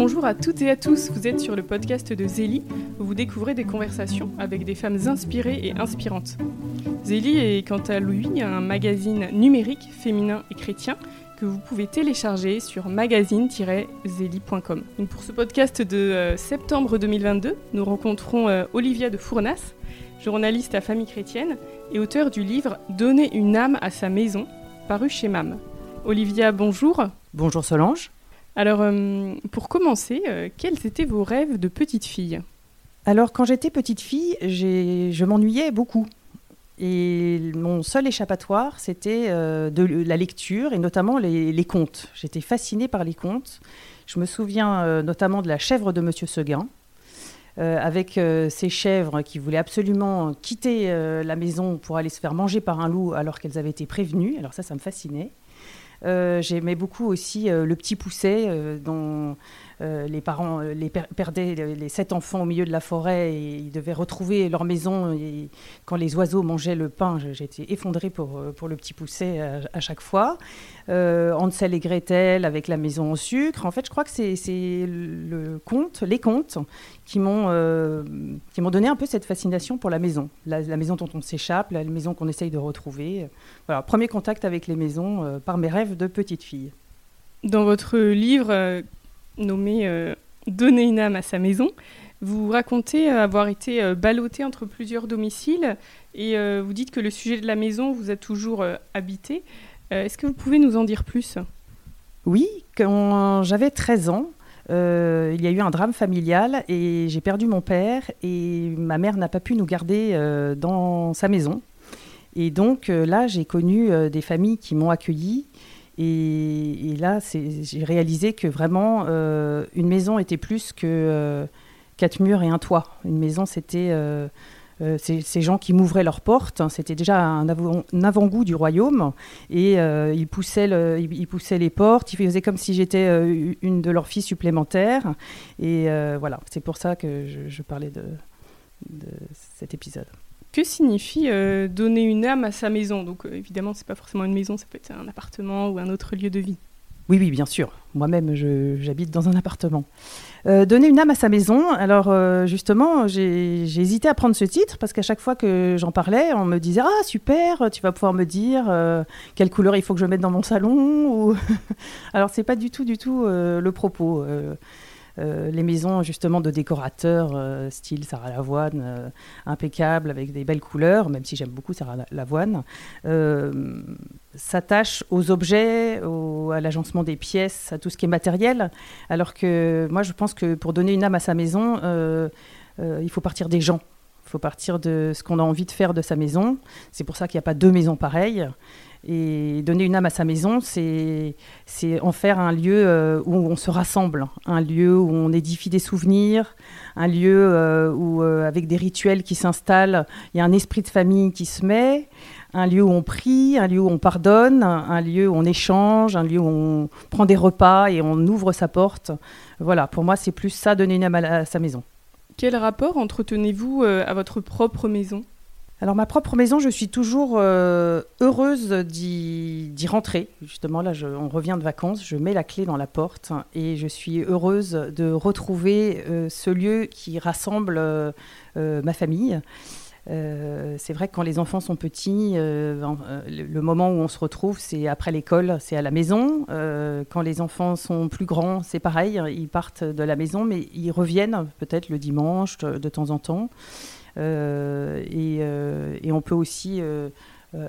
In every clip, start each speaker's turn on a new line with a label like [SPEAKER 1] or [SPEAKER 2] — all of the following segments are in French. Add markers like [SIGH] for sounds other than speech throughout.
[SPEAKER 1] Bonjour à toutes et à tous, vous êtes sur le podcast de Zélie, où vous découvrez des conversations avec des femmes inspirées et inspirantes. Zélie est quant à lui un magazine numérique, féminin et chrétien que vous pouvez télécharger sur magazine-zélie.com. Pour ce podcast de euh, septembre 2022, nous rencontrons euh, Olivia de Fournas, journaliste à Famille Chrétienne et auteur du livre Donner une âme à sa maison, paru chez MAM. Olivia, bonjour.
[SPEAKER 2] Bonjour Solange.
[SPEAKER 1] Alors, euh, pour commencer, euh, quels étaient vos rêves de petite fille?
[SPEAKER 2] Alors, quand j'étais petite fille, je m'ennuyais beaucoup. Et mon seul échappatoire, c'était euh, de la lecture et notamment les, contes. J'étais fascinée par les contes. Je me souviens notamment de la chèvre de Monsieur Seguin, avec ces chèvres qui voulaient absolument quitter la maison pour aller se faire manger par un loup alors qu'elles avaient été prévenues. Alors ça, ça me fascinait. Euh, j'aimais beaucoup aussi euh, Le Petit Pousset, euh, dont les parents les perdaient les sept enfants au milieu de la forêt et ils devaient retrouver leur maison. Quand les oiseaux mangeaient le pain, j'étais effondrée pour, pour Le Petit Pousset à, chaque fois. Hansel et Gretel avec la maison au sucre. En fait, je crois que c'est le conte, les contes qui m'ont qui donné un peu cette fascination pour la maison, la, maison dont on s'échappe, la maison qu'on essaye de retrouver. Voilà, premier contact avec les maisons par mes rêves de petite fille.
[SPEAKER 1] Dans votre livre euh, nommé euh, Donner une âme à sa maison, vous racontez euh, avoir été ballotté entre plusieurs domiciles et vous dites que le sujet de la maison vous a toujours habité. Est-ce que vous pouvez nous en dire plus?
[SPEAKER 2] Oui, quand j'avais 13 ans, il y a eu un drame familial et j'ai perdu mon père et ma mère n'a pas pu nous garder dans sa maison. Et donc là, j'ai connu des familles qui m'ont accueilli et, là, j'ai réalisé que vraiment, euh, une maison était plus que euh, quatre murs et un toit. Une maison, c'était euh, ces, gens qui m'ouvraient leurs portes. C'était déjà un, avant-goût du royaume. Et ils, poussaient ils, poussaient les portes. Ils faisaient comme si j'étais une de leurs filles supplémentaires. Et voilà, c'est pour ça que je, parlais de cet épisode.
[SPEAKER 1] Que signifie euh, donner une âme à sa maison Donc euh, évidemment, c'est pas forcément une maison, ça peut être un appartement ou un autre lieu de vie.
[SPEAKER 2] Oui, oui, bien sûr. Moi-même, j'habite dans un appartement. Euh, donner une âme à sa maison. Alors, justement, j'ai hésité à prendre ce titre parce qu'à chaque fois que j'en parlais, on me disait Ah, super, tu vas pouvoir me dire quelle couleur il faut que je mette dans mon salon. Ou... [LAUGHS] Alors, c'est pas du tout, du tout le propos. Euh, les maisons justement de décorateurs euh, style Sarah Lavoine, euh, impeccable avec des belles couleurs, même si j'aime beaucoup Sarah Lavoine, s'attachent aux objets, à l'agencement des pièces, à tout ce qui est matériel, alors que moi je pense que pour donner une âme à sa maison, il faut partir des gens. Il faut partir de ce qu'on a envie de faire de sa maison. C'est pour ça qu'il n'y a pas deux maisons pareilles. Et donner une âme à sa maison, c'est en faire un lieu euh, où on se rassemble, un lieu où on édifie des souvenirs, un lieu euh, où, euh, avec des rituels qui s'installent, il y a un esprit de famille qui se met, un lieu où on prie, un lieu où on pardonne, un lieu où on échange, un lieu où on prend des repas et on ouvre sa porte. Voilà, pour moi, c'est plus ça, donner une âme à sa maison.
[SPEAKER 1] Quel rapport entretenez-vous à votre propre maison?
[SPEAKER 2] Alors ma propre maison, je suis toujours euh, heureuse d'y rentrer. Justement, là, on revient de vacances, je mets la clé dans la porte et je suis heureuse de retrouver euh, ce lieu qui rassemble euh, ma famille. C'est vrai que quand les enfants sont petits, le moment où on se retrouve, c'est après l'école, c'est à la maison. quand les enfants sont plus grands, c'est pareil, ils partent de la maison, mais ils reviennent peut-être le dimanche de temps en temps. Euh, euh, et, on peut aussi euh,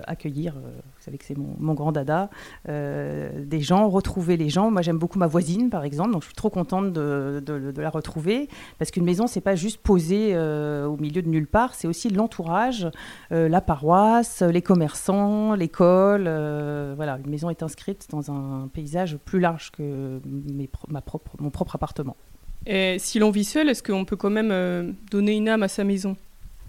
[SPEAKER 2] accueillir, vous savez que c'est mon, grand dada, des gens, retrouver les gens. Moi, j'aime beaucoup ma voisine, par exemple, donc je suis trop contente de, la retrouver, parce qu'une maison, c'est pas juste posée au milieu de nulle part, c'est aussi l'entourage, la paroisse, les commerçants, l'école. voilà, une maison est inscrite dans un paysage plus large que ma propre, mon propre appartement.
[SPEAKER 1] Et si l'on vit seul, est-ce qu'on peut quand même donner une âme à sa maison?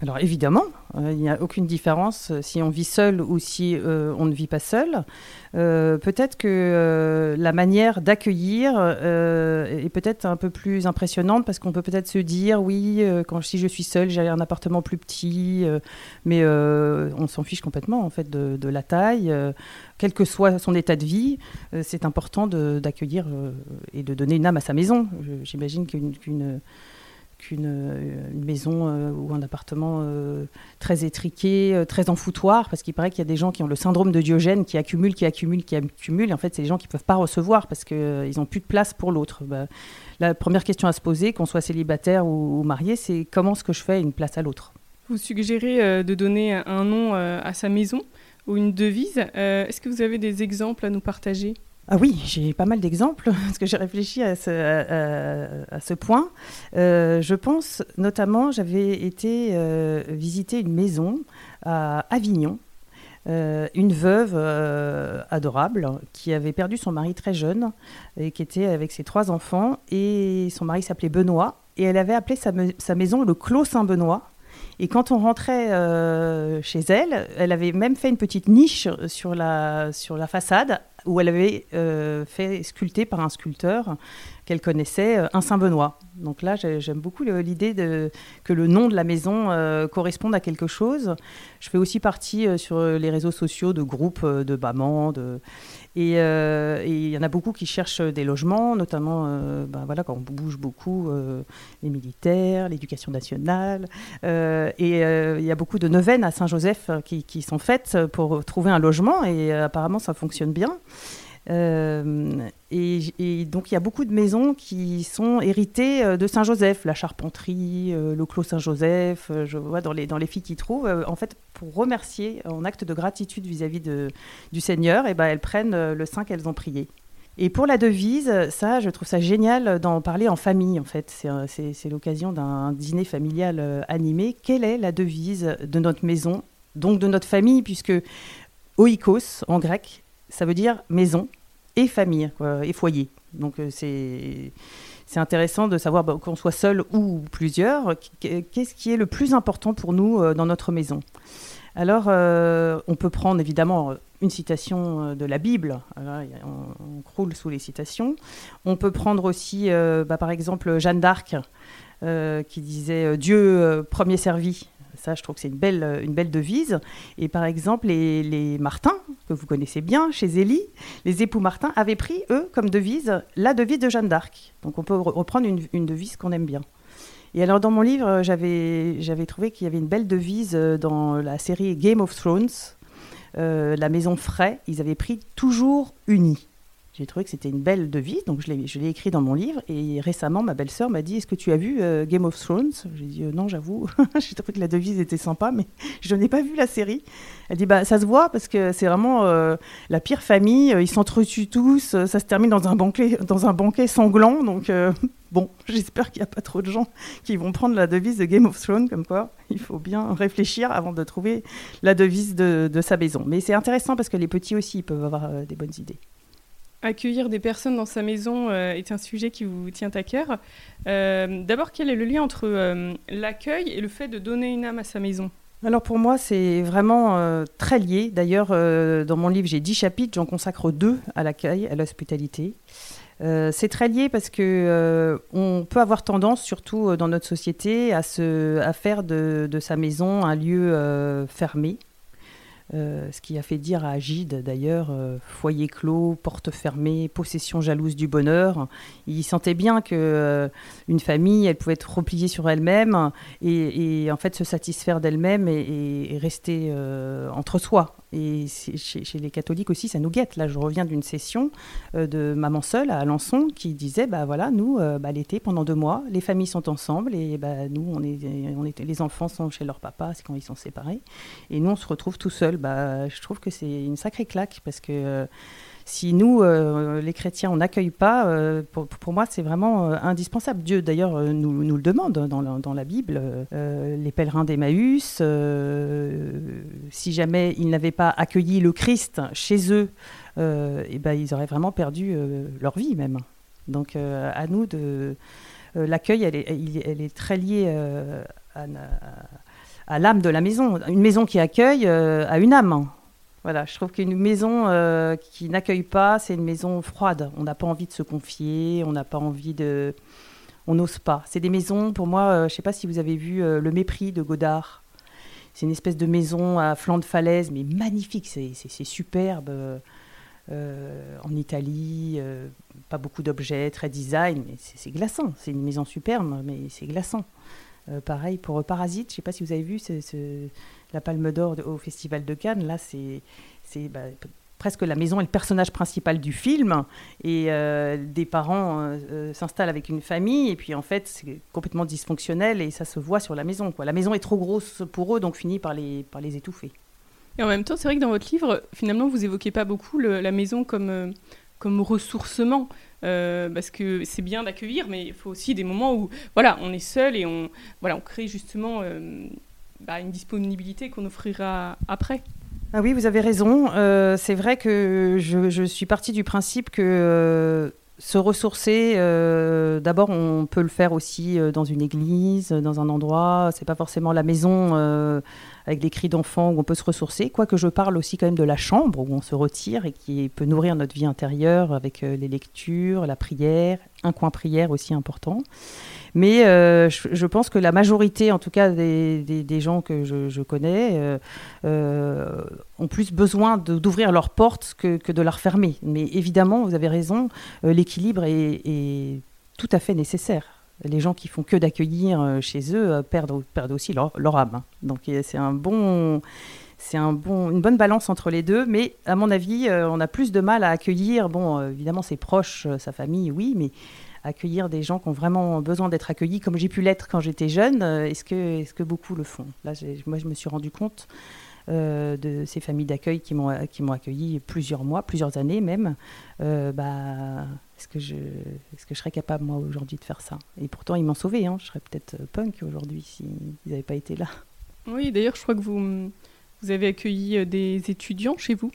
[SPEAKER 2] Alors évidemment, euh, il n'y a aucune différence euh, si on vit seul ou si euh, on ne vit pas seul. peut-être que la manière d'accueillir est peut-être un peu plus impressionnante parce qu'on peut peut-être se dire oui, quand si je suis seul, j'ai un appartement plus petit, mais on s'en fiche complètement en fait de, la taille, quel que soit son état de vie. c'est important d'accueillir et de donner une âme à sa maison. J'imagine qu'une qu'une euh, maison euh, ou un appartement euh, très étriqué, très en foutoir, parce qu'il paraît qu'il y a des gens qui ont le syndrome de Diogène, qui accumulent, qui accumulent, qui accumulent. Et en fait, c'est des gens qui ne peuvent pas recevoir parce qu'ils n'ont plus de place pour l'autre. Bah, la première question à se poser, qu'on soit célibataire ou, marié, c'est comment est-ce que je fais une place à l'autre?
[SPEAKER 1] Vous suggérez de donner un nom à sa maison ou une devise. Est-ce que vous avez des exemples à nous partager?
[SPEAKER 2] Ah oui, j'ai pas mal d'exemples, [LAUGHS] parce que j'ai réfléchi à ce, point. Euh, je pense notamment, j'avais été euh, visiter une maison à Avignon, euh, une veuve adorable qui avait perdu son mari très jeune et qui était avec ses trois enfants. Et son mari s'appelait Benoît, et elle avait appelé sa, maison le Clos Saint-Benoît. Et quand on rentrait chez elle, elle avait même fait une petite niche sur la façade où elle avait euh, fait sculpter par un sculpteur qu'elle connaissait, euh, un Saint-Benoît. Donc là, j'aime beaucoup l'idée que le nom de la maison euh, corresponde à quelque chose. Je fais aussi partie sur les réseaux sociaux de groupes de mamans, de, et il y en a beaucoup qui cherchent des logements, notamment ben voilà, quand on bouge beaucoup, les militaires, l'éducation nationale. et il y a beaucoup de neuvaines à Saint-Joseph qui, sont faites pour trouver un logement et apparemment ça fonctionne bien. Euh, et, donc il y a beaucoup de maisons qui sont héritées euh, de Saint-Joseph, la charpenterie, euh, le clos Saint-Joseph, je vois dans les, dans les filles qui trouvent, en fait pour remercier en acte de gratitude vis-à-vis du Seigneur, et ben, elles prennent le saint qu'elles ont prié. Et pour la devise, ça, je trouve ça génial d'en parler en famille, en fait. C'est l'occasion d'un dîner familial animé. Quelle est la devise de notre maison, donc de notre famille, puisque oikos, en grec, ça veut dire maison et famille et foyer. Donc euh, c'est intéressant de savoir bah, qu'on soit seul ou plusieurs, qu'est-ce qui est le plus important pour nous euh, dans notre maison? Alors, euh, on peut prendre évidemment une citation de la Bible, on, croule sous les citations. On peut prendre aussi, bah, par exemple, Jeanne d'Arc, qui disait Dieu premier servi, ça, je trouve que c'est une belle, euh, une belle devise. Et par exemple, les, les Martins, que vous connaissez bien, chez Zélie, les époux Martin avaient pris, eux, comme devise, la devise de Jeanne d'Arc. Donc on peut reprendre une, une devise qu'on aime bien. Et alors, dans mon livre, j'avais, trouvé qu'il y avait une belle devise euh, dans la série Game of Thrones. Euh, la maison Frey, ils avaient pris toujours unis. J'ai trouvé que c'était une belle devise, donc je l'ai écrit dans mon livre. Et récemment, ma belle-sœur m'a dit Est-ce que tu as vu euh, Game of Thrones? J'ai dit euh, Non, j'avoue. [LAUGHS] J'ai trouvé que la devise était sympa, mais [LAUGHS] je n'ai pas vu la série. Elle dit Bah, ça se voit parce que c'est vraiment euh, la pire famille. Ils s'entretuent tous. Ça se termine dans un banquet, dans un banquet sanglant. Donc, [LAUGHS] bon, j'espère qu'il n'y a pas trop de gens qui vont prendre la devise de Game of Thrones. Comme quoi, il faut bien réfléchir avant de trouver la devise de, de sa maison. Mais c'est intéressant parce que les petits aussi ils peuvent avoir des bonnes idées.
[SPEAKER 1] Accueillir des personnes dans sa maison euh, est un sujet qui vous tient à cœur. Euh, d'abord, quel est le lien entre euh, l'accueil et le fait de donner une âme à sa maison?
[SPEAKER 2] Alors pour moi, c'est vraiment très lié. D'ailleurs, dans mon livre, j'ai dix chapitres, j'en consacre deux à l'accueil, à l'hospitalité. c'est très lié parce que on peut avoir tendance, surtout dans notre société, à, se, faire de, sa maison un lieu fermé, ce qui a fait dire à Agide, d'ailleurs, euh, foyer clos, porte fermée, possession jalouse du bonheur. Il sentait bien que euh, une famille, elle pouvait être repliée sur elle-même et, en fait se satisfaire d'elle-même et, rester entre soi. Et chez, les catholiques aussi, ça nous guette. Là, je reviens d'une session de Maman Seule à Alençon qui disait, bah voilà, nous, bah, l'été, pendant deux mois, les familles sont ensemble et bah, nous, on est, les enfants sont chez leur papa, c'est quand ils sont séparés. Et nous, on se retrouve tout seuls bah, je trouve que c'est une sacrée claque parce que euh, si nous, euh, les chrétiens, on n'accueille pas, euh, pour, moi, c'est vraiment indispensable. Dieu, d'ailleurs, nous, le demande dans la, dans la Bible. les pèlerins d'Emmaüs, si jamais ils n'avaient pas accueilli le Christ chez eux, et eh ben, ils auraient vraiment perdu leur vie même. Donc, à nous de. L'accueil, elle est, très liée à à l'âme de la maison. Une maison qui accueille a une âme. Voilà, je trouve qu'une maison qui n'accueille pas, c'est une maison froide. On n'a pas envie de se confier, on n'a pas envie de, on n'ose pas. C'est des maisons, pour moi, je ne sais pas si vous avez vu Le Mépris de Godard. C'est une espèce de maison à flanc de falaise, mais magnifique, c'est superbe. Euh, en Italie, euh, pas beaucoup d'objets, très design, mais c'est glaçant. C'est une maison superbe, mais c'est glaçant. Euh, pareil pour Parasite, je ne sais pas si vous avez vu la Palme d'Or au Festival de Cannes. Là, c'est bah, presque la maison est le personnage principal du film. Et des parents s'installent avec une famille, et puis en fait, c'est complètement dysfonctionnel, et ça se voit sur la maison. Quoi. La maison est trop grosse pour eux, donc finit par les, par les étouffer.
[SPEAKER 1] Et en même temps, c'est vrai que dans votre livre, finalement, vous évoquez pas beaucoup la maison comme, euh, comme ressourcement. Euh, parce que c'est bien d'accueillir, mais il faut aussi des moments où voilà, on est seul et on, voilà, on crée justement euh, bah, une disponibilité qu'on offrira après.
[SPEAKER 2] Ah oui, vous avez raison. c'est vrai que je, suis partie du principe que se ressourcer, d'abord, on peut le faire aussi dans une église, dans un endroit. C'est pas forcément la maison avec des cris d'enfants où on peut se ressourcer, quoique je parle aussi quand même de la chambre où on se retire et qui peut nourrir notre vie intérieure avec euh, les lectures, la prière, un coin prière aussi important. Mais euh, je, pense que la majorité, en tout cas des, des, gens que je, connais, euh, ont plus besoin d'ouvrir leurs portes que, que, de la refermer. Mais évidemment, vous avez raison, l'équilibre est, est tout à fait nécessaire les gens qui font que d'accueillir euh, chez eux euh, perdent, aussi leur, âme. Hein. Donc c'est un bon, c'est un bon, une bonne balance entre les deux. Mais à mon avis, euh, on a plus de mal à accueillir. Bon, évidemment, ses proches, sa famille, oui, mais accueillir des gens qui ont vraiment besoin d'être accueillis, comme j'ai pu l'être quand j'étais jeune. Est-ce que, est-ce que beaucoup le font? Là, moi, je me suis rendu compte. De ces familles d'accueil qui m'ont qui m'ont accueilli plusieurs mois, plusieurs années même, bah, est-ce que, je, est-ce que je serais capable, moi, aujourd'hui, de faire ça? Et pourtant, ils m'ont sauvé. Hein. Je serais peut-être euh, punk aujourd'hui s'ils n'avaient pas été là.
[SPEAKER 1] Oui, d'ailleurs, je crois que vous, vous avez accueilli euh, des étudiants chez vous.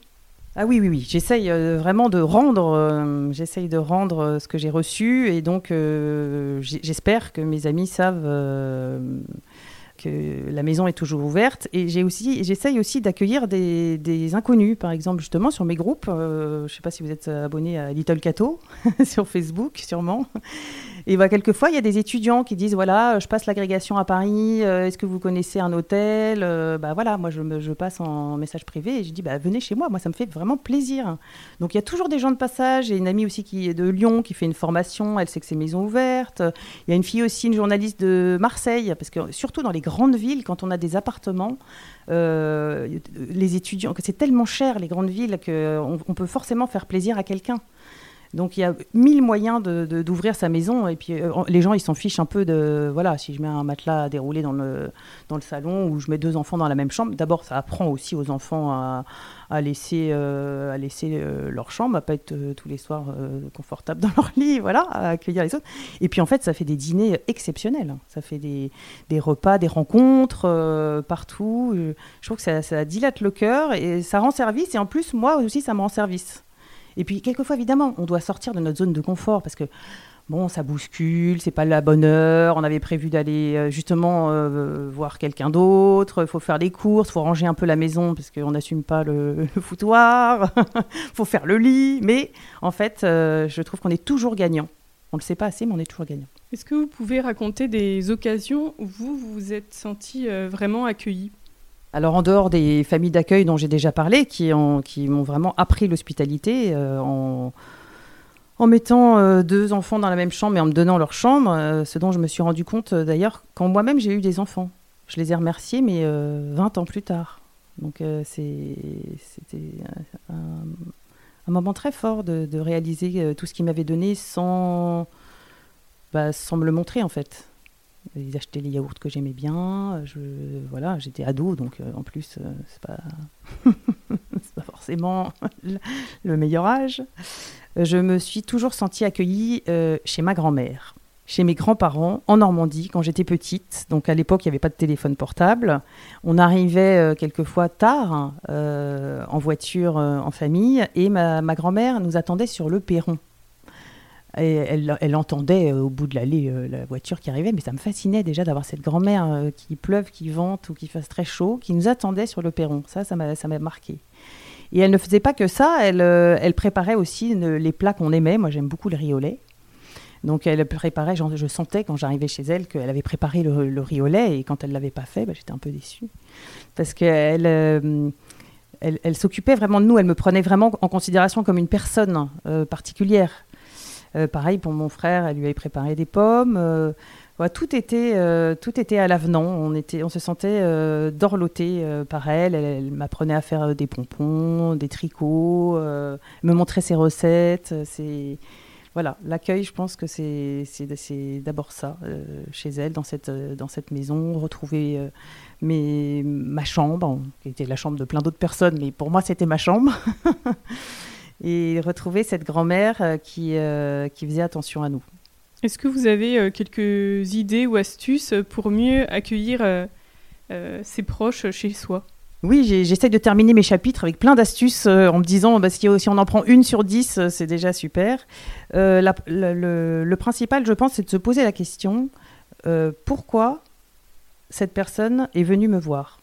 [SPEAKER 2] Ah oui, oui, oui. J'essaye euh, vraiment de rendre, j'essaye de rendre ce que j'ai reçu, et donc j'espère que mes amis savent que la maison est toujours ouverte. Et j'ai aussi, j'essaye aussi d'accueillir des, inconnus, par exemple, justement, sur mes groupes. Euh, je ne sais pas si vous êtes abonné à Little Cato [LAUGHS] sur Facebook, sûrement. Et bah, quelquefois, il y a des étudiants qui disent voilà, je passe l'agrégation à Paris, euh, est-ce que vous connaissez un hôtel euh, bah, voilà, Moi, je, passe en message privé et je dis bah, venez chez moi, moi, ça me fait vraiment plaisir. Donc, il y a toujours des gens de passage. J'ai une amie aussi qui est de Lyon qui fait une formation, elle sait que c'est maison ouverte. Il y a une fille aussi, une journaliste de Marseille, parce que surtout dans les grandes villes, quand on a des appartements, euh, les étudiants, c'est tellement cher les grandes villes qu'on on peut forcément faire plaisir à quelqu'un. Donc il y a mille moyens d'ouvrir sa maison et puis euh, les gens ils s'en fichent un peu de voilà si je mets un matelas à dérouler dans le dans le salon ou je mets deux enfants dans la même chambre. D'abord ça apprend aussi aux enfants à, à laisser euh, à laisser euh, leur chambre, à pas être tous les soirs confortables dans leur lit, voilà, à accueillir les autres. Et puis en fait ça fait des dîners exceptionnels. Ça fait des, des repas, des rencontres partout. Je trouve que ça, ça dilate le cœur et ça rend service et en plus moi aussi ça me rend service. Et puis, quelquefois, évidemment, on doit sortir de notre zone de confort parce que, bon, ça bouscule, c'est pas la bonne heure. On avait prévu d'aller euh, justement euh, voir quelqu'un d'autre. Il faut faire des courses, il faut ranger un peu la maison parce qu'on n'assume pas le, [LAUGHS] foutoir. Il [LAUGHS] faut faire le lit. Mais en fait, euh, je trouve qu'on est toujours gagnant. On ne le sait pas assez, mais on est toujours gagnant.
[SPEAKER 1] Est-ce que vous pouvez raconter des occasions où vous vous êtes senti vraiment accueilli?
[SPEAKER 2] Alors en dehors des familles d'accueil dont j'ai déjà parlé, qui, m'ont vraiment appris l'hospitalité euh, en, mettant euh, deux enfants dans la même chambre et en me donnant leur chambre, euh, ce dont je me suis rendu compte d'ailleurs quand moi-même j'ai eu des enfants. Je les ai remerciés, mais 20 ans plus tard. Donc c'était un, moment très fort de, réaliser tout ce qu'ils m'avaient donné sans, bah, sans me le montrer en fait. Ils achetaient les yaourts que j'aimais bien. Je, voilà, j'étais ado, donc euh, en plus, euh, c'est pas, [LAUGHS] pas forcément le meilleur âge. Je me suis toujours sentie accueillie euh, chez ma grand-mère, chez mes grands-parents en Normandie quand j'étais petite. Donc à l'époque, il n'y avait pas de téléphone portable. On arrivait quelquefois tard en voiture en famille et ma, ma grand-mère nous attendait sur le perron. Elle, entendait au bout de l'allée la voiture qui arrivait, mais ça me fascinait déjà d'avoir cette grand-mère qui pleuve, qui vente ou qui fasse très chaud, qui nous attendait sur le perron. Ça, ça m'a marqué. Et elle ne faisait pas que ça, elle, préparait aussi les plats qu'on aimait. Moi, j'aime beaucoup le riz au lait. Donc elle préparait, je sentais quand j'arrivais chez elle qu'elle avait préparé le, riz au lait et quand elle ne l'avait pas fait, bah, j'étais un peu déçue. Parce qu'elle euh, elle, s'occupait vraiment de nous, elle me prenait vraiment en considération comme une personne euh, particulière. Euh, pareil pour mon frère, elle lui avait préparé des pommes. tout, était, tout était à l'avenant, on, était, on se sentait dorloté par elle. Elle, m'apprenait à faire des pompons, des tricots, me montrait ses recettes. Voilà, l'accueil, je pense que c'est d'abord ça, euh, chez elle, dans cette, euh, dans cette maison, retrouver euh, ma chambre, qui était la chambre de plein d'autres personnes, mais pour moi, c'était ma chambre. [LAUGHS] et retrouver cette grand-mère qui, qui faisait attention à nous.
[SPEAKER 1] Est-ce que vous avez quelques idées ou astuces pour mieux accueillir ses proches chez soi?
[SPEAKER 2] Oui, j'essaie de terminer mes chapitres avec plein d'astuces euh, en me disant bah, si, on en prend une sur dix, euh, c'est déjà super. Euh, le, principal, je pense, c'est de se poser la question pourquoi cette personne est venue me voir?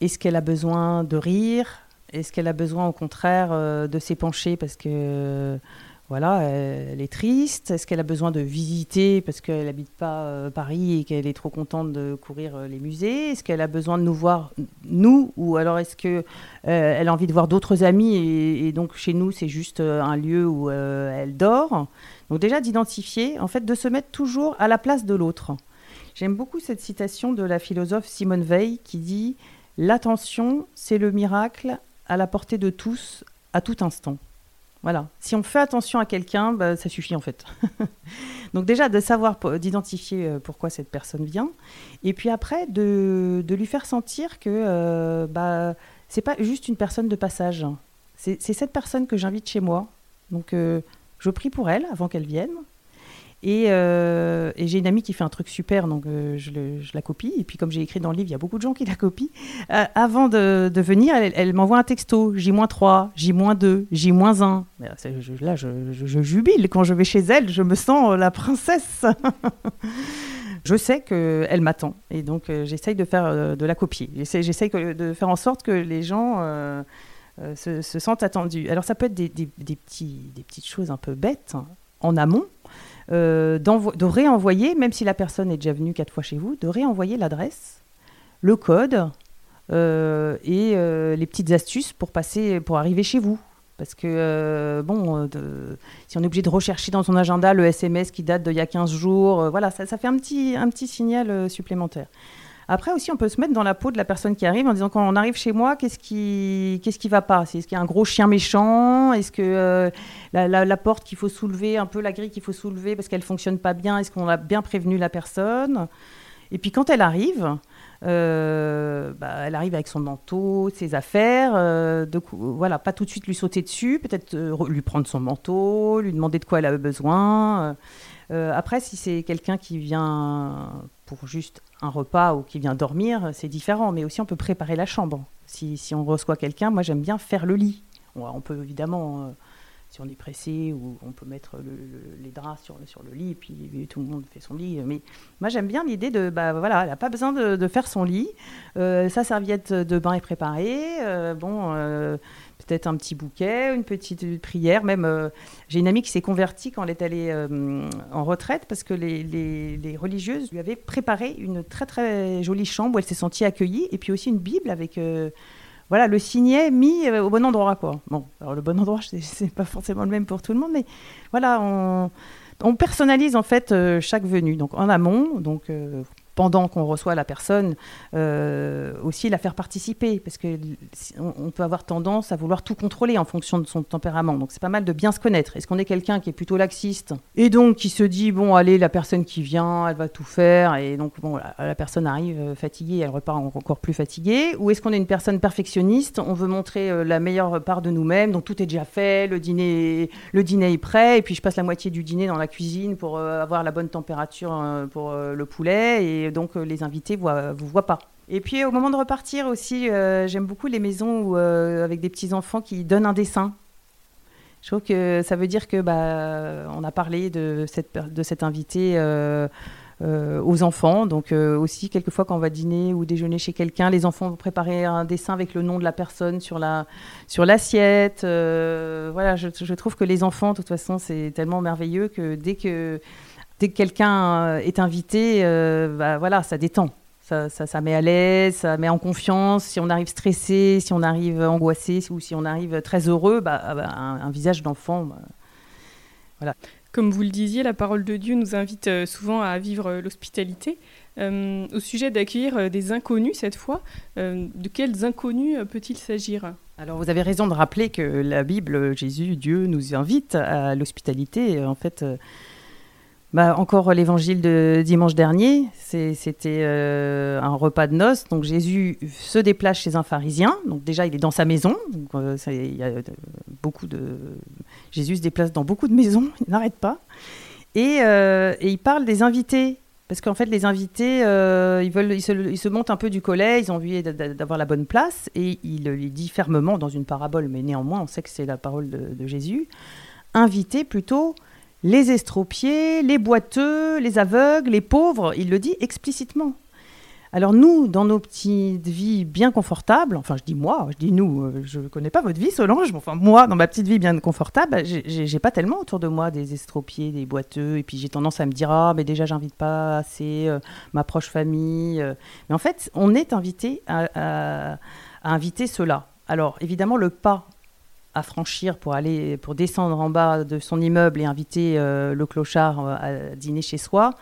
[SPEAKER 2] Est-ce qu'elle a besoin de rire? Est-ce qu'elle a besoin, au contraire, de s'épancher parce que voilà, elle est triste? Est-ce qu'elle a besoin de visiter parce qu'elle n'habite pas euh, Paris et qu'elle est trop contente de courir euh, les musées? Est-ce qu'elle a besoin de nous voir, nous Ou alors est-ce qu'elle euh, a envie de voir d'autres amis et, donc chez nous, c'est juste un lieu où elle dort? Donc déjà d'identifier, en fait, de se mettre toujours à la place de l'autre. J'aime beaucoup cette citation de la philosophe Simone Veil qui dit « L'attention, c'est le miracle à la portée de tous, à tout instant ». Voilà. Si on fait attention à quelqu'un, bah, ça suffit en fait. [LAUGHS] Donc déjà de savoir, d'identifier euh, pourquoi cette personne vient, et puis après de, lui faire sentir que euh, bah, c'est pas juste une personne de passage. C'est cette personne que j'invite chez moi. Donc euh, je prie pour elle avant qu'elle vienne. Euh, et, j'ai une amie qui fait un truc super, donc euh, je, la copie. Et puis comme j'ai écrit dans le livre, il y a beaucoup de gens qui la copient. Euh, avant de, venir, elle, m'envoie un texto, J-3, J-2, J-1. là, je, jubile. Quand je vais chez elle, je me sens la princesse. [LAUGHS] je sais qu'elle m'attend. Et donc j'essaye de faire de la copier. J'essaye de faire en sorte que les gens... se, sentent attendus. Alors ça peut être des petites choses un peu bêtes hein, en amont, euh, de réenvoyer, même si la personne est déjà venue quatre fois chez vous, de réenvoyer l'adresse, le code euh, et euh, les petites astuces pour passer, pour arriver chez vous. Parce que, bon, si on est obligé de rechercher dans son agenda le SMS qui date d'il y a 15 jours, voilà, ça, ça, fait un petit, un petit signal supplémentaire. Après aussi, on peut se mettre dans la peau de la personne qui arrive en disant quand on arrive chez moi, qu'est-ce qui, qu'est-ce qui va pas? Est-ce qu'il y a un gros chien méchant? Est-ce que euh, la, porte qu'il faut soulever, un peu la grille qu'il faut soulever parce qu'elle fonctionne pas bien Est-ce qu'on a bien prévenu la personne? Et puis quand elle arrive, euh, bah, elle arrive avec son manteau, ses affaires. Euh, voilà, pas tout de suite lui sauter dessus, peut-être lui prendre son manteau, lui demander de quoi elle a besoin. Après, si c'est quelqu'un qui vient pour juste un repas ou qui vient dormir, c'est différent. Mais aussi, on peut préparer la chambre. Si, si on reçoit quelqu'un, moi, j'aime bien faire le lit. On, peut évidemment, euh, si on est pressé, ou on peut mettre les draps sur, le lit, et puis tout le monde fait son lit. Mais moi, j'aime bien l'idée de, bah voilà, elle n'a pas besoin de, faire son lit. Euh, sa serviette de bain est préparée. Euh, bon peut-être un petit bouquet, une petite prière. Même, euh, j'ai une amie qui s'est convertie quand elle est allée euh, en retraite parce que les, religieuses lui avaient préparé une très très jolie chambre où elle s'est sentie accueillie et puis aussi une Bible avec euh, voilà le signet mis au bon endroit quoi. Bon, alors le bon endroit [LAUGHS] c'est pas forcément le même pour tout le monde, mais voilà on on personnalise en fait chaque venue. Donc en amont, donc pendant qu'on reçoit la personne, euh, aussi la faire participer, parce qu'on on peut avoir tendance à vouloir tout contrôler en fonction de son tempérament. Donc c'est pas mal de bien se connaître. Est-ce qu'on est quelqu'un qui est plutôt laxiste et donc qui se dit bon allez la personne qui vient, elle va tout faire et donc bon la, personne arrive euh, fatiguée, elle repart encore plus fatiguée. Ou est-ce qu'on est une personne perfectionniste, on veut montrer euh, la meilleure part de nous-mêmes, donc tout est déjà fait, le dîner, le dîner est prêt et puis je passe la moitié du dîner dans la cuisine pour avoir la bonne température pour le poulet et donc euh, les invités ne vous voient pas. Et puis au moment de repartir aussi, euh, j'aime beaucoup les maisons où, euh, avec des petits enfants qui donnent un dessin. Je trouve que ça veut dire que bah, on a parlé de cette, de cette invité aux enfants. Donc aussi, quelquefois, quand on va dîner ou déjeuner chez quelqu'un, les enfants vont préparer un dessin avec le nom de la personne sur la sur l'assiette. voilà, je, trouve que les enfants, de toute façon, c'est tellement merveilleux que dès que dès que quelqu'un est invité, bah, voilà, ça détend. Ça, ça, ça, met à l'aise, ça met en confiance. Si on arrive stressé, si on arrive angoissé ou si on arrive très heureux, bah, ah bah un, visage d'enfant, bah,
[SPEAKER 1] voilà. Comme vous le disiez, la parole de Dieu nous invite euh, souvent à vivre euh, l'hospitalité. Euh, au sujet d'accueillir des inconnus cette fois, de quels inconnus peut-il s'agir?
[SPEAKER 2] Alors vous avez raison de rappeler que la Bible, Jésus, Dieu nous invite à l'hospitalité. En fait, bah, encore l'évangile de dimanche dernier, c'était euh, un repas de noces. Donc Jésus se déplace chez un pharisien. Donc déjà, il est dans sa maison. Euh, il y a euh, beaucoup de... Jésus se déplace dans beaucoup de maisons, [LAUGHS] il n'arrête pas. Et, il parle des invités. Parce qu'en fait, les invités, ils, se, montent un peu du collet, ils ont envie d'avoir la bonne place. Et il, dit fermement dans une parabole, mais néanmoins, on sait que c'est la parole de, de Jésus. Invité plutôt les estropiés, les boiteux, les aveugles, les pauvres, il le dit explicitement. Alors nous, dans nos petites vies bien confortables, enfin je dis moi, je dis nous, euh, je ne connais pas votre vie Solange, mais enfin moi, dans ma petite vie bien confortable, j'ai pas tellement autour de moi des estropiés, des boiteux, et puis j'ai tendance à me dire, ah mais déjà j'invite pas assez euh, ma proche famille. Euh. Mais en fait, on est invité à, à inviter cela. Alors évidemment, le pas à franchir pour aller pour descendre en bas de son immeuble et inviter euh, le clochard euh, à dîner chez soi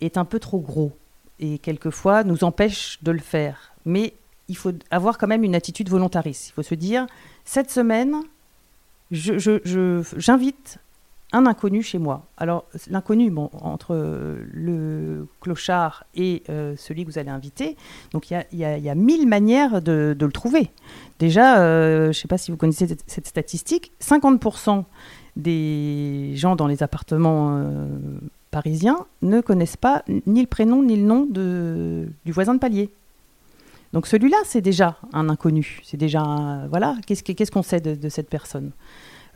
[SPEAKER 2] est un peu trop gros et quelquefois nous empêche de le faire. Mais il faut avoir quand même une attitude volontariste. Il faut se dire cette semaine, j'invite je, un inconnu chez moi. Alors, l'inconnu, entre le clochard et euh, celui que vous allez inviter, donc il y a, mille manières de, le trouver. Déjà, euh, je ne sais pas si vous connaissez cette statistique, 50% des gens dans les appartements euh, parisiens ne connaissent pas ni le prénom ni le nom du voisin de palier. Donc celui-là, c'est déjà un inconnu. C'est déjà, voilà, qu'est-ce qu'on sait de cette personne?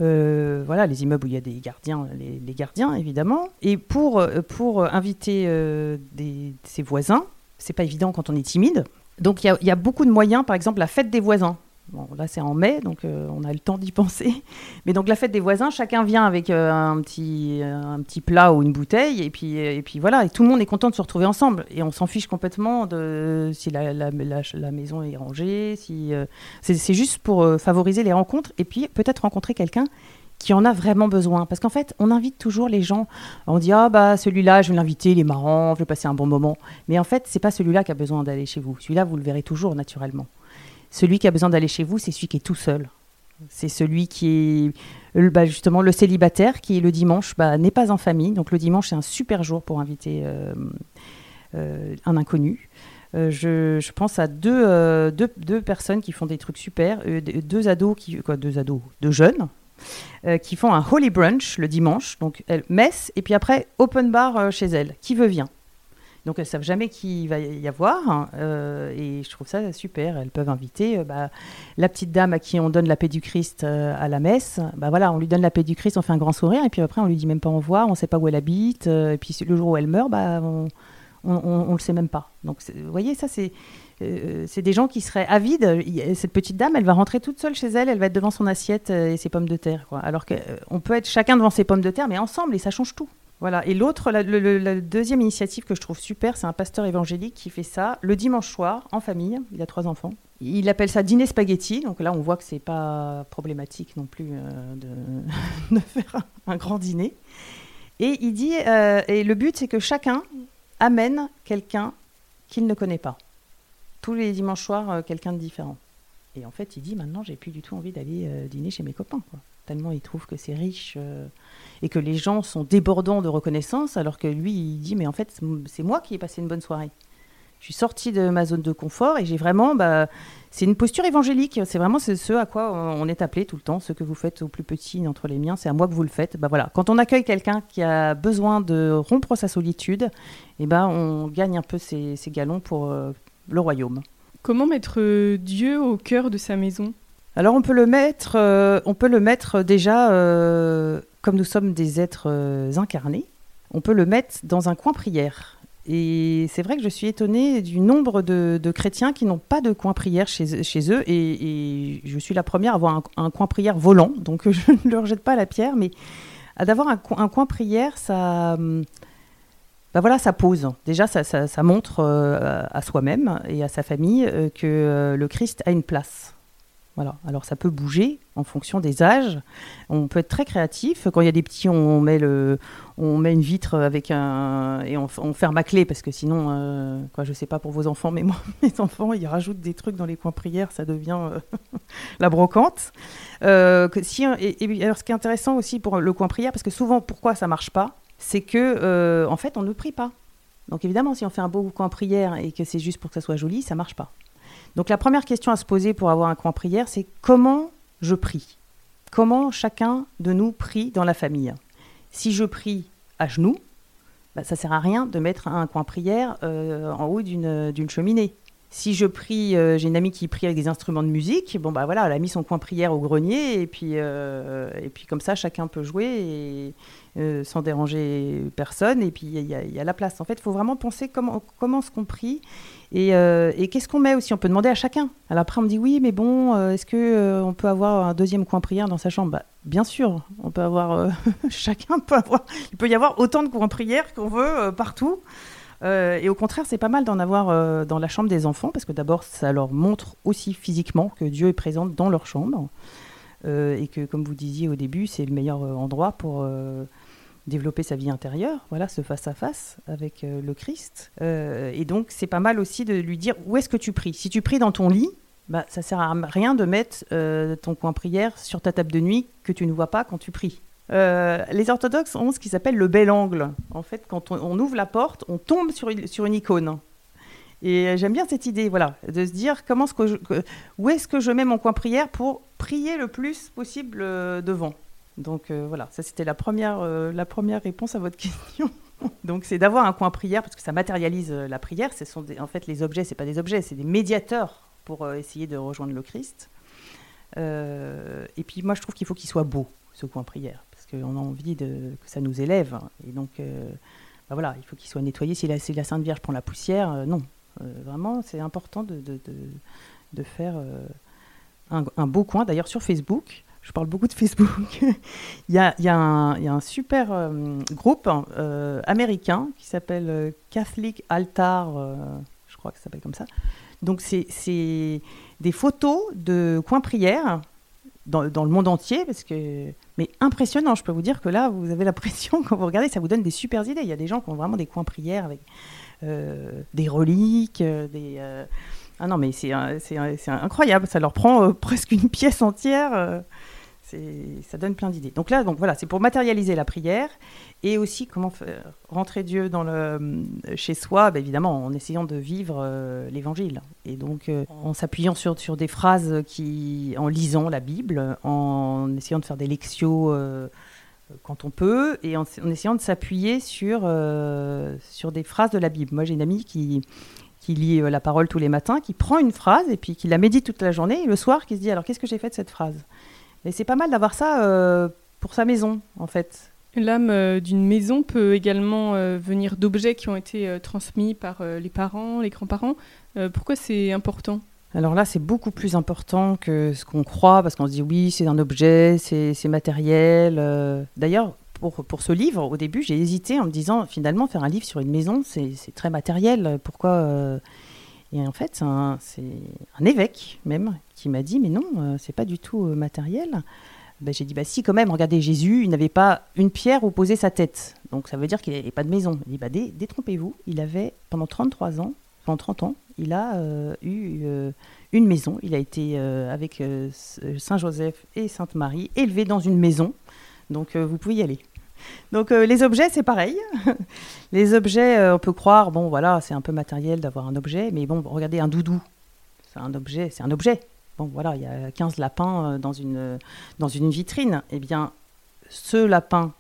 [SPEAKER 2] Euh, voilà, les immeubles où il y a des gardiens, les, gardiens évidemment. Et pour, euh, pour inviter euh, des, ses voisins, c'est pas évident quand on est timide. Donc il y, a beaucoup de moyens, par exemple la fête des voisins. Bon, là, c'est en mai, donc on a le temps d'y [LAUGHS] penser. Mais donc, la fête des voisins, chacun vient avec un, petit, un petit plat ou une bouteille, et puis, et puis voilà, et tout le monde est content de se retrouver ensemble. Et on s'en fiche complètement de si la, la, la, maison est rangée, si, c'est juste pour favoriser les rencontres, et puis peut-être rencontrer quelqu'un qui en a vraiment besoin. Parce qu'en fait, on invite toujours les gens. On dit ah bah celui-là, je vais l'inviter, il est marrant, je vais passer un bon moment. Mais en fait, c'est pas celui-là qui a besoin d'aller chez vous. Celui-là, vous le verrez toujours naturellement. Celui qui a besoin d'aller chez vous, c'est celui qui est tout seul. C'est celui qui est bah, justement le célibataire qui le dimanche bah, n'est pas en famille. Donc le dimanche, c'est un super jour pour inviter euh, euh, un inconnu. Euh, je, pense à deux, deux, personnes qui font des trucs super, deux ados qui, quoi, deux ados, deux jeunes, qui font un holy brunch le dimanche, donc elle, messe, et puis après open bar chez elle. Qui veut vient. Donc elles savent jamais qui va y avoir, hein, euh, et je trouve ça super. Elles peuvent inviter bah, la petite dame à qui on donne la paix du Christ à la messe. Bah voilà, on lui donne la paix du Christ, on fait un grand sourire, et puis après on lui dit même pas au revoir, on sait pas où elle habite, et puis le jour où elle meurt, bah on, on, le sait même pas. Donc vous voyez, ça c'est euh, des gens qui seraient avides. Cette petite dame, elle va rentrer toute seule chez elle, elle va être devant son assiette euh, et ses pommes de terre. Alors qu'on euh, peut être chacun devant ses pommes de terre, mais ensemble, et ça change tout. Voilà. Et l'autre, la, deuxième initiative que je trouve super, c'est un pasteur évangélique qui fait ça le dimanche soir en famille. Il a trois enfants. Il appelle ça dîner spaghetti. Donc là, on voit que c'est pas problématique non plus [LAUGHS] de, faire un, grand dîner. Et il dit, et le but, c'est que chacun amène quelqu'un qu'il ne connaît pas tous les dimanches soirs euh, quelqu'un de différent. Et en fait, il dit maintenant, j'ai plus du tout envie d'aller euh, dîner chez mes copains. Tellement il trouve que c'est riche euh, et que les gens sont débordants de reconnaissance, alors que lui, il dit mais en fait, c'est moi qui ai passé une bonne soirée. Je suis sortie de ma zone de confort et j'ai vraiment. Bah, c'est une posture évangélique. C'est vraiment ce à quoi on est appelé tout le temps. Ce que vous faites au plus petit entre les miens, c'est à moi que vous le faites. Bah voilà. Quand on accueille quelqu'un qui a besoin de rompre sa solitude, eh ben on gagne un peu ses, galons pour, le royaume.
[SPEAKER 1] Comment mettre Dieu au cœur de sa maison?
[SPEAKER 2] Alors on peut le mettre, euh, on peut le mettre déjà, euh, comme nous sommes des êtres euh, incarnés, on peut le mettre dans un coin prière. Et c'est vrai que je suis étonnée du nombre de, chrétiens qui n'ont pas de coin prière chez, eux. Et, je suis la première à avoir un, coin prière volant, donc [LAUGHS] je ne leur jette pas la pierre. Mais d'avoir un, co- un coin prière, ça, bah voilà, ça pose. Déjà, ça, montre à soi-même et à sa famille que le Christ a une place. Voilà. Alors ça peut bouger en fonction des âges. On peut être très créatif. Quand il y a des petits, on met le, on met une vitre avec un et on, ferme à clé parce que sinon, euh, quoi, je sais pas pour vos enfants, mais moi, [LAUGHS] mes enfants, ils rajoutent des trucs dans les coins prières, ça devient euh, [LAUGHS] la brocante. Euh, et, et alors ce qui est intéressant aussi pour le coin prière, parce que souvent, pourquoi ça marche pas, c'est que euh, en fait, on ne prie pas. Donc évidemment, si on fait un beau coin prière et que c'est juste pour que ça soit joli, ça marche pas. Donc la première question à se poser pour avoir un coin prière, c'est comment je prie? Comment chacun de nous prie dans la famille? Si je prie à genoux, bah, ça sert à rien de mettre un coin prière euh, en haut d'une d'une cheminée. Si je prie, euh, j'ai une amie qui prie avec des instruments de musique, bon bah voilà, elle a mis son coin prière au grenier et puis euh, et puis comme ça chacun peut jouer euh, sans déranger personne et puis il y, a- la place. En fait, il faut vraiment penser comment comment est-ce qu'on prie et, qu'est-ce qu'on met aussi On peut demander à chacun. Alors après, on me dit oui, mais bon, est-ce que on peut avoir un deuxième coin prière dans sa chambre? Bah, Bien sûr, on peut avoir. [LAUGHS] chacun peut avoir. Il peut y avoir autant de coins prière qu'on veut partout. Euh, et au contraire, c'est pas mal d'en avoir euh, dans la chambre des enfants parce que d'abord, ça leur montre aussi physiquement que Dieu est présent dans leur chambre Euh, et que, comme vous disiez au début, c'est le meilleur endroit pour développer sa vie intérieure, voilà, ce face-à-face avec euh, le Christ. Et donc, c'est pas mal aussi de lui dire où est-ce que tu pries? Si tu pries dans ton lit, bah, ça sert à rien de mettre ton coin prière sur ta table de nuit que tu ne vois pas quand tu pries. Euh, les orthodoxes ont ce qui s'appelle le bel angle. En fait, quand on, ouvre la porte, on tombe sur une, icône. Et j'aime bien cette idée, voilà, de se dire comment où est-ce que je mets mon coin prière pour prier le plus possible euh, devant. Donc euh, voilà, ça c'était la première, la première réponse à votre [LAUGHS] question. Donc c'est d'avoir un coin prière parce que ça matérialise la prière. Ce sont en fait les objets, c'est pas des objets, c'est des médiateurs pour essayer de rejoindre le Christ. Et puis moi je trouve qu'il faut qu'il soit beau ce coin prière qu'on a envie de, que ça nous élève. Et donc euh, bah voilà, il faut qu'il soit nettoyé. Si la, Sainte Vierge prend la poussière, euh, non. Euh, vraiment, c'est important de, faire un, beau coin. D'ailleurs sur Facebook, je parle beaucoup de Facebook. [LAUGHS] il, y a, un, super groupe américain qui s'appelle Catholic Altar, je crois que ça s'appelle comme ça. Donc c'est des photos de coins prières dans, dans le monde entier, parce que mais impressionnant. Je peux vous dire que là, vous avez l'impression [LAUGHS] quand vous regardez, ça vous donne des super idées. Il y a des gens qui ont vraiment des coins prières avec euh, des reliques, euh, des euh, ah non mais c'est incroyable. Ça leur prend [LAUGHS] presque une pièce entière. Ça donne plein d'idées. Donc là, donc voilà, c'est pour matérialiser la prière et aussi comment faire rentrer Dieu dans le, euh, chez soi, bah, évidemment en essayant de vivre euh, l'Évangile et donc euh, en s'appuyant sur, sur des phrases qui, en lisant la Bible, en essayant de faire des lections euh, quand on peut et en, en essayant de s'appuyer sur sur des phrases de la Bible. Moi, j'ai une amie qui qui lit la parole tous les matins, qui prend une phrase et puis qui la médite toute la journée et le soir qui se dit alors qu'est-ce que j'ai fait de cette phrase? Et c'est pas mal d'avoir ça euh, pour sa maison en fait.
[SPEAKER 1] L'âme euh, d'une maison peut également euh, venir d'objets qui ont été transmis par les parents, les grands-parents. Pourquoi c'est important?
[SPEAKER 2] Alors là, c'est beaucoup plus important que ce qu'on croit, parce qu'on se dit oui, c'est un objet, c'est matériel. D'ailleurs, pour, pour ce livre, au début, j'ai hésité en me disant finalement, faire un livre sur une maison, c'est très matériel. Pourquoi Et en fait, c'est un, c'est un évêque même m'a dit mais non, euh, c'est pas du tout euh, matériel. Ben, j'ai dit bah si quand même, regardez Jésus, il n'avait pas une pierre où poser sa tête. Donc ça veut dire qu'il n'avait pas de maison. Il dit bah dé- détrompez-vous, il avait pendant 33 ans, pendant 30 ans, il a euh, eu une maison. Il a été avec Saint Joseph et Sainte Marie élevé dans une maison. Donc vous pouvez y aller. Donc les objets, c'est pareil. [LAUGHS] les objets, on peut croire, bon voilà, c'est un peu matériel d'avoir un objet, mais bon, regardez un doudou, c'est un objet, c'est un objet. Bon voilà, il y a 15 lapins euh, dans une, dans une vitrine. Eh bien, ce lapin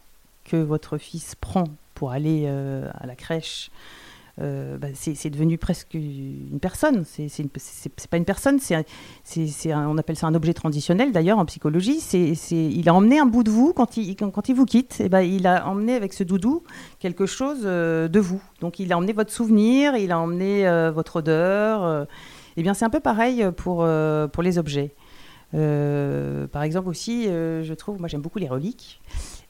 [SPEAKER 2] que votre fils prend pour aller euh, à la crèche euh, bah, c'est devenu presque une personne. C'est pas une personne, on appelle ça un objet transitionnel d'ailleurs en psychologie. Il a emmené un bout de vous quand il, quand, il vous quitte. Et eh ben, il a emmené avec ce doudou quelque chose de vous. Donc il a emmené votre souvenir, il a emmené votre odeur. Eh bien c'est un peu pareil pour, pour les objets. par exemple aussi, je trouve, moi j'aime beaucoup les reliques.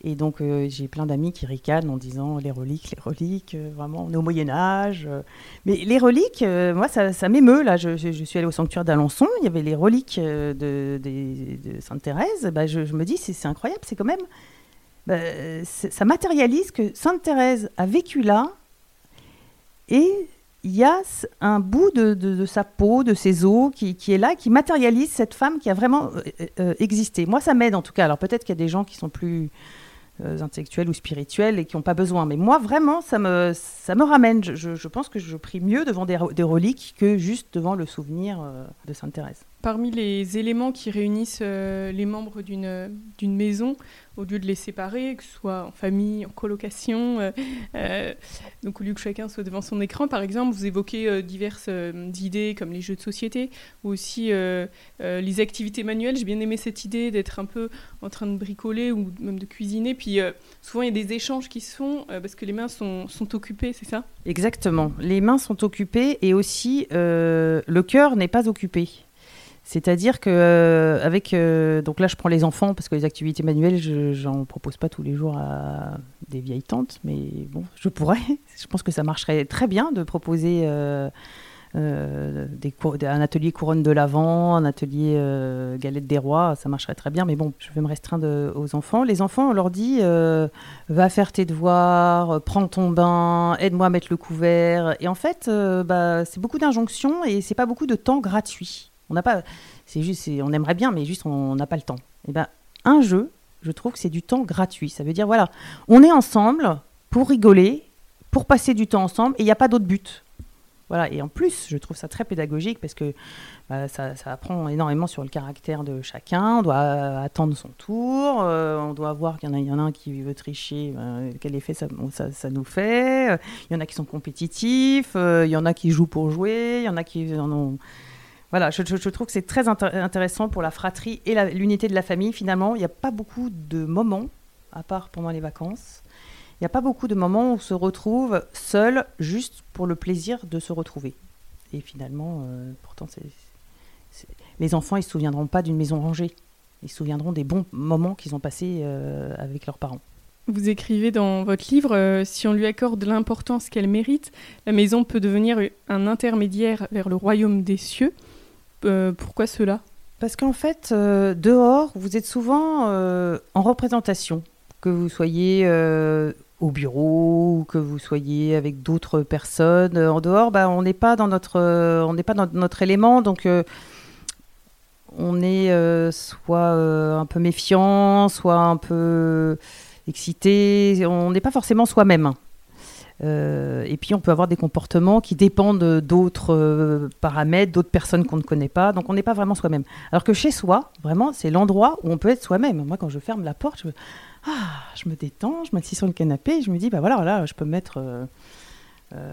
[SPEAKER 2] Et donc, euh, j'ai plein d'amis qui ricanent en disant les reliques, les reliques, euh, vraiment, on est au Moyen-Âge. Euh. Mais les reliques, moi, ça, m'émeut. Là, je, suis allée au sanctuaire d'Alençon, il y avait les reliques de, Sainte-Thérèse. Bah, je, me dis, c'est incroyable, c'est quand même. Bah, ça matérialise que Sainte-Thérèse a vécu là et il y a un bout de, sa peau, de ses os qui, est là, qui matérialise cette femme qui a vraiment existé. Moi, ça m'aide en tout cas. Alors peut-être qu'il y a des gens qui sont plus euh, intellectuels ou spirituels et qui n'ont pas besoin. Mais moi, vraiment, ça me, ça me ramène. Je, pense que je prie mieux devant des, reliques que juste devant le souvenir euh, de Sainte Thérèse.
[SPEAKER 1] Parmi les éléments qui réunissent euh, les membres d'une maison, au lieu de les séparer, que ce soit en famille, en colocation, euh, euh, donc au lieu que chacun soit devant son écran, par exemple, vous évoquez diverses idées comme les jeux de société, ou aussi les activités manuelles. J'ai bien aimé cette idée d'être un peu en train de bricoler ou même de cuisiner. Puis souvent, il y a des échanges qui se font parce que les mains sont, sont occupées, c'est ça?
[SPEAKER 2] Exactement. Les mains sont occupées et aussi le cœur n'est pas occupé. C'est-à-dire que euh, avec euh, donc là je prends les enfants parce que les activités manuelles je j'en propose pas tous les jours à des vieilles tantes mais bon je pourrais. [LAUGHS] Je pense que ça marcherait très bien de proposer euh, des un atelier couronne de l'avant un atelier galette des rois ça marcherait très bien mais bon je vais me restreindre aux enfants. Les enfants on leur dit va faire tes devoirs prends ton bain aide-moi à mettre le couvert. Et en fait bah, c'est beaucoup d'injonctions et c'est pas beaucoup de temps gratuit on n'a pas, c'est juste, on aimerait bien, mais juste on n'a pas le temps. Et eh ben, un jeu, je trouve que c'est du temps gratuit. Ça veut dire voilà, on est ensemble pour rigoler, pour passer du temps ensemble, et il n'y a pas d'autre but. Voilà, et en plus, je trouve ça très pédagogique parce que bah, ça, apprend énormément sur le caractère de chacun. On doit attendre son tour, euh, on doit voir qu'il y, en a un qui veut tricher, ben, quel effet ça, ça, nous fait. Il y en a qui sont compétitifs, euh, il y en a qui jouent pour jouer, il y en a qui en ont voilà, je, trouve que c'est très intéressant pour la fratrie et l'unité de la famille. Finalement, il n'y a pas beaucoup de moments, à part pendant les vacances, il n'y a pas beaucoup de moments où on se retrouve seul juste pour le plaisir de se retrouver. Et finalement, euh, pourtant, les enfants, ils ne se souviendront pas d'une maison rangée. Ils se souviendront des bons moments qu'ils ont passés euh, avec leurs parents.
[SPEAKER 1] Vous écrivez dans votre livre, euh, si on lui accorde l'importance qu'elle mérite, la maison peut devenir un intermédiaire vers le royaume des cieux. Euh, pourquoi cela?
[SPEAKER 2] Parce qu'en fait, euh, dehors, vous êtes souvent euh, en représentation, que vous soyez au bureau ou que vous soyez avec d'autres personnes. En dehors, bah, on n'est pas dans notre, on n'est pas dans notre élément, donc on est soit un peu méfiant, soit un peu excité. On n'est pas forcément soi-même. Euh, et puis on peut avoir des comportements qui dépendent d'autres euh, paramètres, d'autres personnes qu'on ne connaît pas. Donc on n'est pas vraiment soi-même. Alors que chez soi, vraiment, c'est l'endroit où on peut être soi-même. Moi, quand je ferme la porte, je, ah, me détends, je m'assieds sur le canapé, je me dis, bah voilà, voilà je peux mettre... Euh,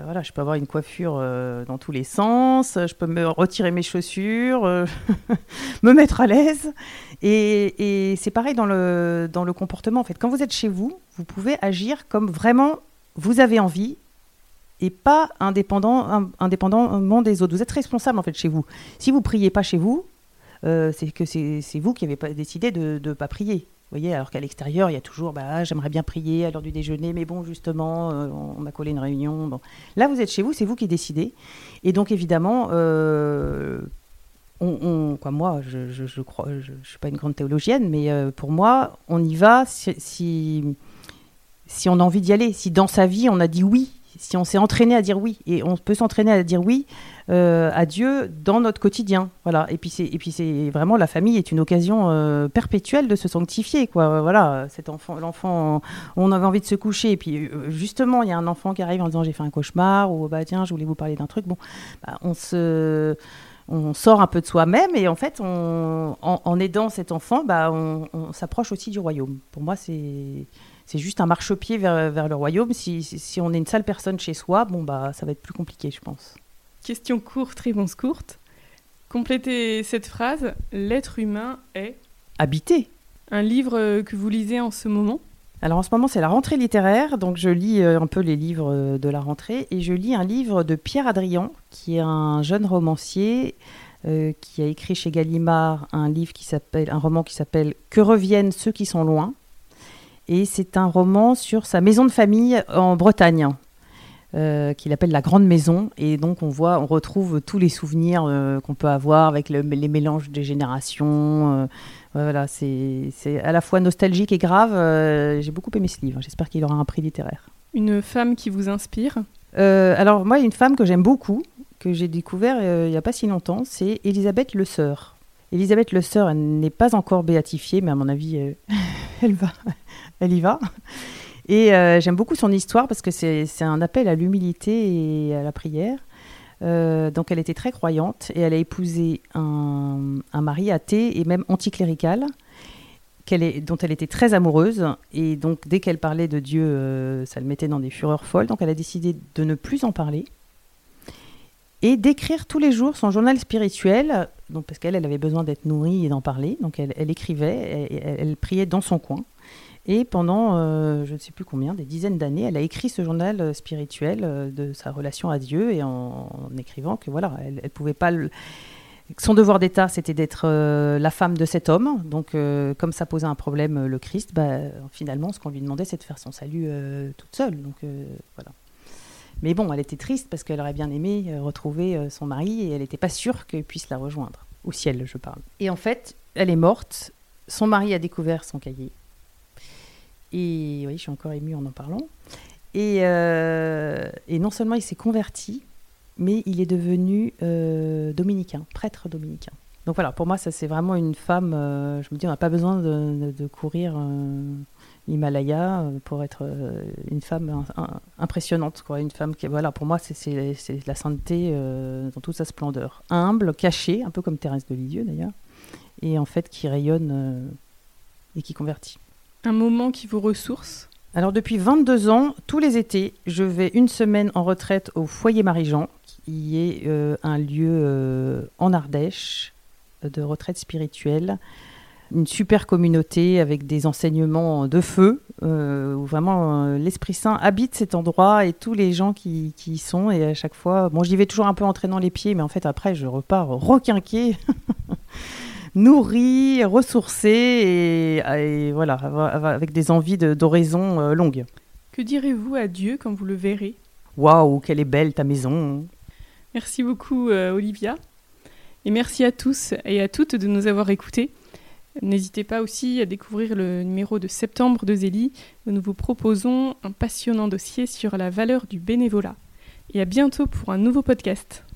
[SPEAKER 2] voilà, je peux avoir une coiffure dans tous les sens, je peux me retirer mes chaussures, [LAUGHS] me mettre à l'aise. Et, et c'est pareil dans le, dans le comportement. En fait, quand vous êtes chez vous, vous pouvez agir comme vraiment vous avez envie et pas indépendant, indépendamment des autres. Vous êtes responsable en fait chez vous. Si vous priez pas chez vous, euh, c'est que c'est vous qui avez pas décidé de ne pas prier. Vous voyez, alors qu'à l'extérieur, il y a toujours, bah, j'aimerais bien prier à l'heure du déjeuner, mais bon, justement, euh, on m'a collé une réunion. Là, vous êtes chez vous, c'est vous qui décidez. Et donc, évidemment, euh, quoi, moi, je, je, crois, je, suis pas une grande théologienne, mais pour moi, on y va si si on a envie d'y aller, si dans sa vie on a dit oui, si on s'est entraîné à dire oui, et on peut s'entraîner à dire oui euh, à Dieu dans notre quotidien, voilà. Et puis c'est et puis c'est vraiment la famille est une occasion euh, perpétuelle de se sanctifier, quoi. Voilà, cet enfant, l'enfant, on avait envie de se coucher, et puis euh, justement il y a un enfant qui arrive en disant j'ai fait un cauchemar ou bah tiens je voulais vous parler d'un truc, bon, bah, on se on sort un peu de soi-même et en fait, en, aidant cet enfant, bah, on, s'approche aussi du royaume. Pour moi, c'est c'est juste un marchepied vers, vers le royaume. Si, si, on est une seule personne chez soi, bon bah ça va être plus compliqué, je pense.
[SPEAKER 1] Question courte, réponse courte. Complétez cette phrase. L'être humain est
[SPEAKER 2] habité.
[SPEAKER 1] Un livre que vous lisez en ce moment
[SPEAKER 2] alors en ce moment, c'est la rentrée littéraire, donc je lis euh, un peu les livres euh, de la rentrée et je lis un livre de Pierre Adrian, qui est un jeune romancier euh, qui a écrit chez Gallimard un livre qui s'appelle un roman qui s'appelle Que reviennent ceux qui sont loin. Et c'est un roman sur sa maison de famille en Bretagne. qu'il appelle la grande maison et donc on voit on retrouve tous les souvenirs qu'on peut avoir avec les mélanges des générations voilà, c'est à la fois nostalgique et grave. Euh, j'ai beaucoup aimé ce livre. J'espère qu'il aura un prix littéraire.
[SPEAKER 1] Une femme qui vous inspire?
[SPEAKER 2] Euh, Alors, moi, une femme que j'aime beaucoup, que j'ai découvert euh, il n'y a pas si longtemps, c'est Elisabeth Le Sœur. Elisabeth Le Sœur, n'est pas encore béatifiée, mais à mon avis, [LAUGHS] elle, va, elle y va. Et j'aime beaucoup son histoire parce que c'est un appel à l'humilité et à la prière. Euh, donc elle était très croyante et elle a épousé un, mari athée et même anticlérical dont elle était très amoureuse. Et donc dès qu'elle parlait de Dieu, euh, ça le mettait dans des fureurs folles. Donc elle a décidé de ne plus en parler et d'écrire tous les jours son journal spirituel, donc parce qu'elle elle avait besoin d'être nourrie et d'en parler. Donc elle, écrivait, elle, priait dans son coin. Et pendant, euh, je ne sais plus combien, des dizaines d'années, elle a écrit ce journal euh, spirituel euh, de sa relation à Dieu et en, écrivant que voilà, elle, pouvait pas. Son devoir d'État, c'était d'être la femme de cet homme. Donc, comme ça posait un problème, le Christ, bah, finalement, ce qu'on lui demandait, c'est de faire son salut toute seule. Donc, voilà. Mais bon, elle était triste parce qu'elle aurait bien aimé retrouver son mari et elle n'était pas sûre qu'il puisse la rejoindre. Au ciel, je parle. Et en fait, elle est morte. Son mari a découvert son cahier. Et oui, je suis encore émue en en parlant. Et, euh, non seulement il s'est converti, mais il est devenu euh, dominicain, prêtre dominicain. Donc voilà, pour moi, ça c'est vraiment une femme. Euh, je me dis, on n'a pas besoin de, de, courir l'Himalaya pour être une femme impressionnante. Quoi. Une femme qui, voilà, pour moi, c'est la sainteté dans toute sa splendeur. Humble, cachée, un peu comme Thérèse de Lisieux d'ailleurs, et en fait qui rayonne et qui convertit.
[SPEAKER 1] Un moment qui vous ressource
[SPEAKER 2] Alors depuis 22 ans, tous les étés, je vais une semaine en retraite au foyer Marie-Jean, qui est euh, un lieu euh, en Ardèche euh, de retraite spirituelle. Une super communauté avec des enseignements de feu, où vraiment l'Esprit Saint habite cet endroit et tous les gens qui, y sont. Et à chaque fois, bon, j'y vais toujours un peu entraînant les pieds, mais en fait après, je repars requinqué. [LAUGHS] nourri, ressourcé et, voilà, avec des envies d'horizon euh, longues.
[SPEAKER 1] Que direz-vous à Dieu quand vous le verrez?
[SPEAKER 2] Waouh, quelle est belle ta maison
[SPEAKER 1] Merci beaucoup euh, Olivia. Et merci à tous et à toutes de nous avoir écoutés. N'hésitez pas aussi à découvrir le numéro de septembre de Zélie où nous vous proposons un passionnant dossier sur la valeur du bénévolat. Et à bientôt pour un nouveau podcast.